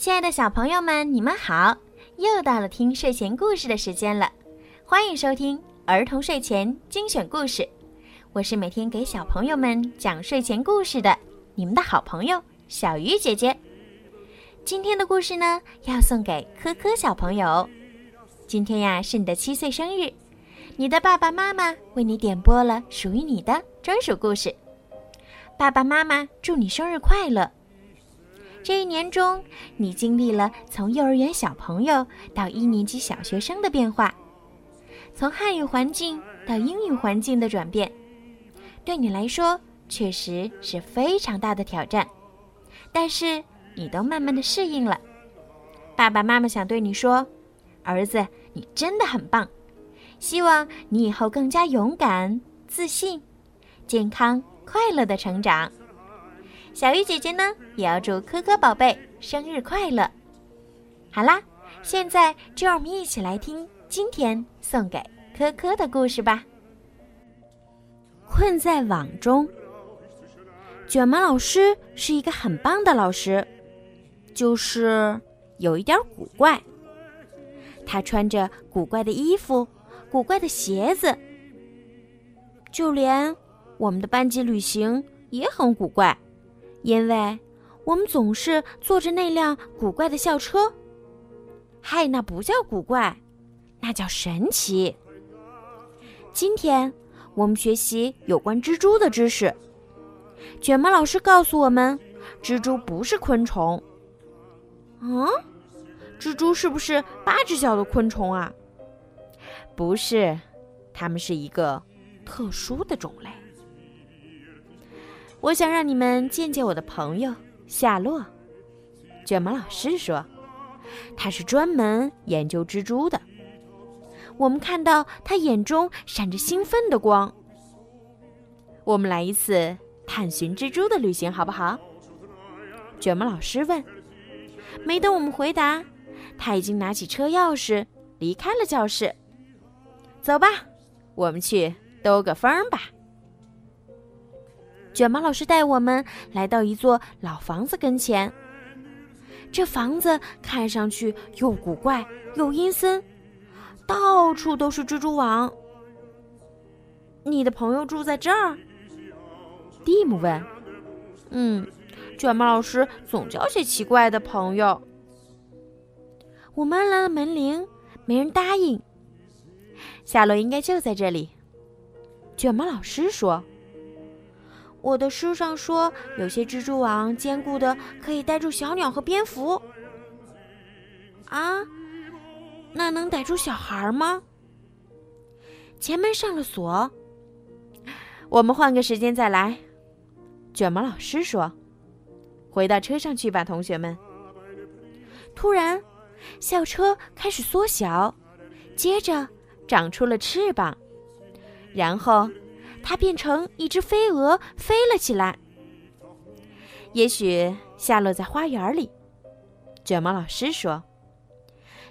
亲爱的小朋友们，你们好！又到了听睡前故事的时间了，欢迎收听儿童睡前精选故事。我是每天给小朋友们讲睡前故事的你们的好朋友小鱼姐姐。今天的故事呢，要送给科科小朋友。今天呀，是你的七岁生日，你的爸爸妈妈为你点播了属于你的专属故事。爸爸妈妈祝你生日快乐！这一年中，你经历了从幼儿园小朋友到一年级小学生的变化，从汉语环境到英语环境的转变，对你来说确实是非常大的挑战。但是你都慢慢的适应了。爸爸妈妈想对你说，儿子，你真的很棒！希望你以后更加勇敢、自信、健康、快乐的成长。小鱼姐姐呢，也要祝科科宝贝生日快乐。好啦，现在就让我们一起来听今天送给科科的故事吧。困在网中，卷毛老师是一个很棒的老师，就是有一点古怪。他穿着古怪的衣服，古怪的鞋子，就连我们的班级旅行也很古怪。因为我们总是坐着那辆古怪的校车，嗨，那不叫古怪，那叫神奇。今天我们学习有关蜘蛛的知识。卷毛老师告诉我们，蜘蛛不是昆虫。嗯，蜘蛛是不是八只脚的昆虫啊？不是，它们是一个特殊的种类。我想让你们见见我的朋友夏洛，卷毛老师说，他是专门研究蜘蛛的。我们看到他眼中闪着兴奋的光。我们来一次探寻蜘蛛的旅行，好不好？卷毛老师问。没等我们回答，他已经拿起车钥匙离开了教室。走吧，我们去兜个风吧。卷毛老师带我们来到一座老房子跟前。这房子看上去又古怪又阴森，到处都是蜘蛛网。你的朋友住在这儿？蒂姆问。嗯，卷毛老师总交些奇怪的朋友。我们按了门铃，没人答应。夏洛应该就在这里。卷毛老师说。我的书上说，有些蜘蛛网坚固的可以逮住小鸟和蝙蝠。啊，那能逮住小孩吗？前门上了锁。我们换个时间再来。卷毛老师说：“回到车上去吧，同学们。”突然，校车开始缩小，接着长出了翅膀，然后。它变成一只飞蛾，飞了起来。也许夏洛在花园里，卷毛老师说。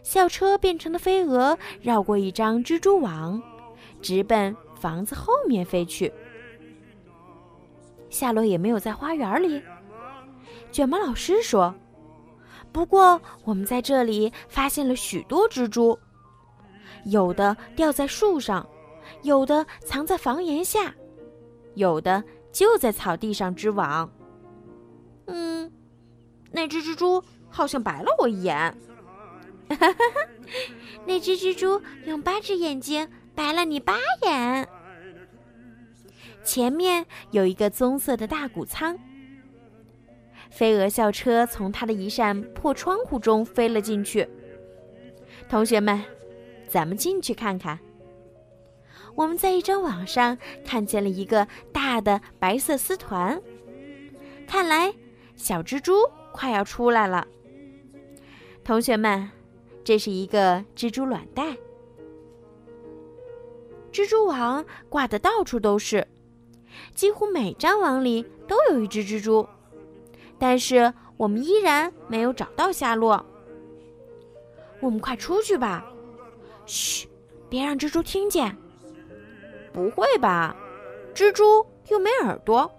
校车变成的飞蛾绕过一张蜘蛛网，直奔房子后面飞去。夏洛也没有在花园里，卷毛老师说。不过我们在这里发现了许多蜘蛛，有的吊在树上。有的藏在房檐下，有的就在草地上织网。嗯，那只蜘蛛好像白了我一眼。哈哈哈！那只蜘蛛用八只眼睛白了你八眼。前面有一个棕色的大谷仓，飞蛾校车从它的一扇破窗户中飞了进去。同学们，咱们进去看看。我们在一张网上看见了一个大的白色丝团，看来小蜘蛛快要出来了。同学们，这是一个蜘蛛卵袋。蜘蛛网挂的到处都是，几乎每张网里都有一只蜘蛛，但是我们依然没有找到下落。我们快出去吧！嘘，别让蜘蛛听见。不会吧，蜘蛛又没耳朵。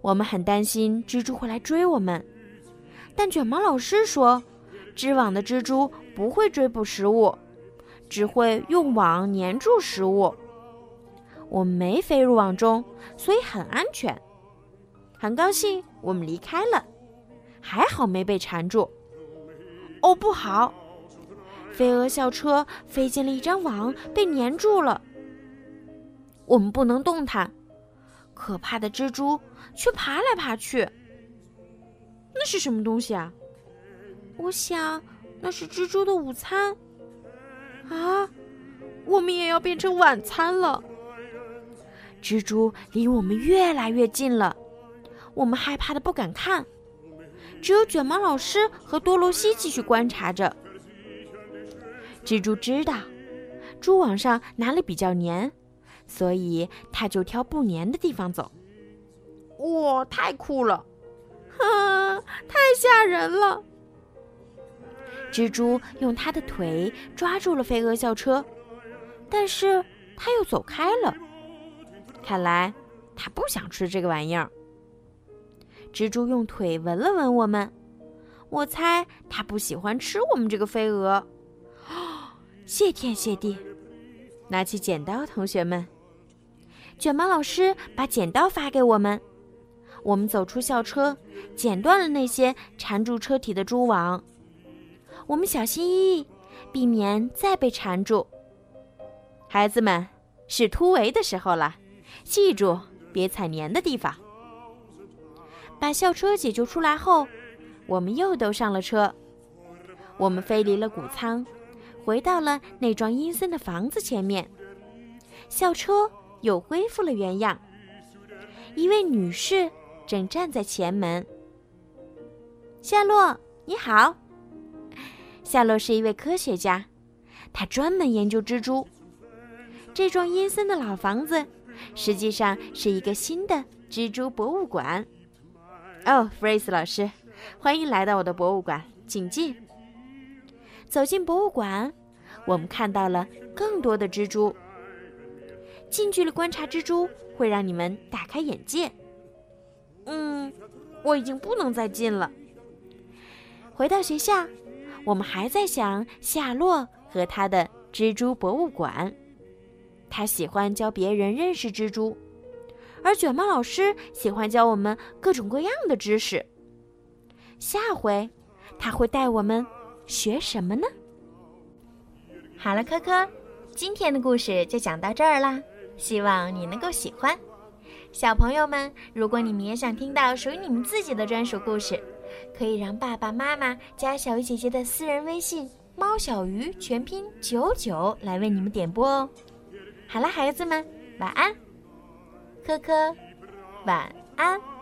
我们很担心蜘蛛会来追我们，但卷毛老师说，织网的蜘蛛不会追捕食物，只会用网粘住食物。我们没飞入网中，所以很安全。很高兴我们离开了，还好没被缠住。哦，不好！飞蛾校车飞进了一张网，被粘住了。我们不能动弹，可怕的蜘蛛却爬来爬去。那是什么东西啊？我想那是蜘蛛的午餐。啊，我们也要变成晚餐了。蜘蛛离我们越来越近了，我们害怕的不敢看。只有卷毛老师和多罗西继续观察着。蜘蛛知道蛛网上哪里比较黏，所以他就挑不粘的地方走。哇，太酷了！哈，太吓人了！蜘蛛用它的腿抓住了飞蛾校车，但是它又走开了。看来它不想吃这个玩意儿。蜘蛛用腿闻了闻我们，我猜它不喜欢吃我们这个飞蛾。谢天谢地！拿起剪刀，同学们。卷毛老师把剪刀发给我们，我们走出校车，剪断了那些缠住车体的蛛网。我们小心翼翼，避免再被缠住。孩子们，是突围的时候了，记住别踩粘的地方。把校车解救出来后，我们又都上了车。我们飞离了谷仓，回到了那幢阴森的房子前面。校车又恢复了原样。一位女士正站在前门。夏洛，你好。夏洛是一位科学家，他专门研究蜘蛛。这幢阴森的老房子，实际上是一个新的蜘蛛博物馆。哦，弗瑞斯老师，欢迎来到我的博物馆，请进。走进博物馆，我们看到了更多的蜘蛛。近距离观察蜘蛛会让你们大开眼界。嗯，我已经不能再近了。回到学校，我们还在想夏洛和他的蜘蛛博物馆。他喜欢教别人认识蜘蛛。而卷毛老师喜欢教我们各种各样的知识。下回他会带我们学什么呢？好了，科科，今天的故事就讲到这儿啦，希望你能够喜欢。小朋友们，如果你们也想听到属于你们自己的专属故事，可以让爸爸妈妈加小鱼姐姐的私人微信“猫小鱼”全拼九九来为你们点播哦。好了，孩子们，晚安。科科，晚安。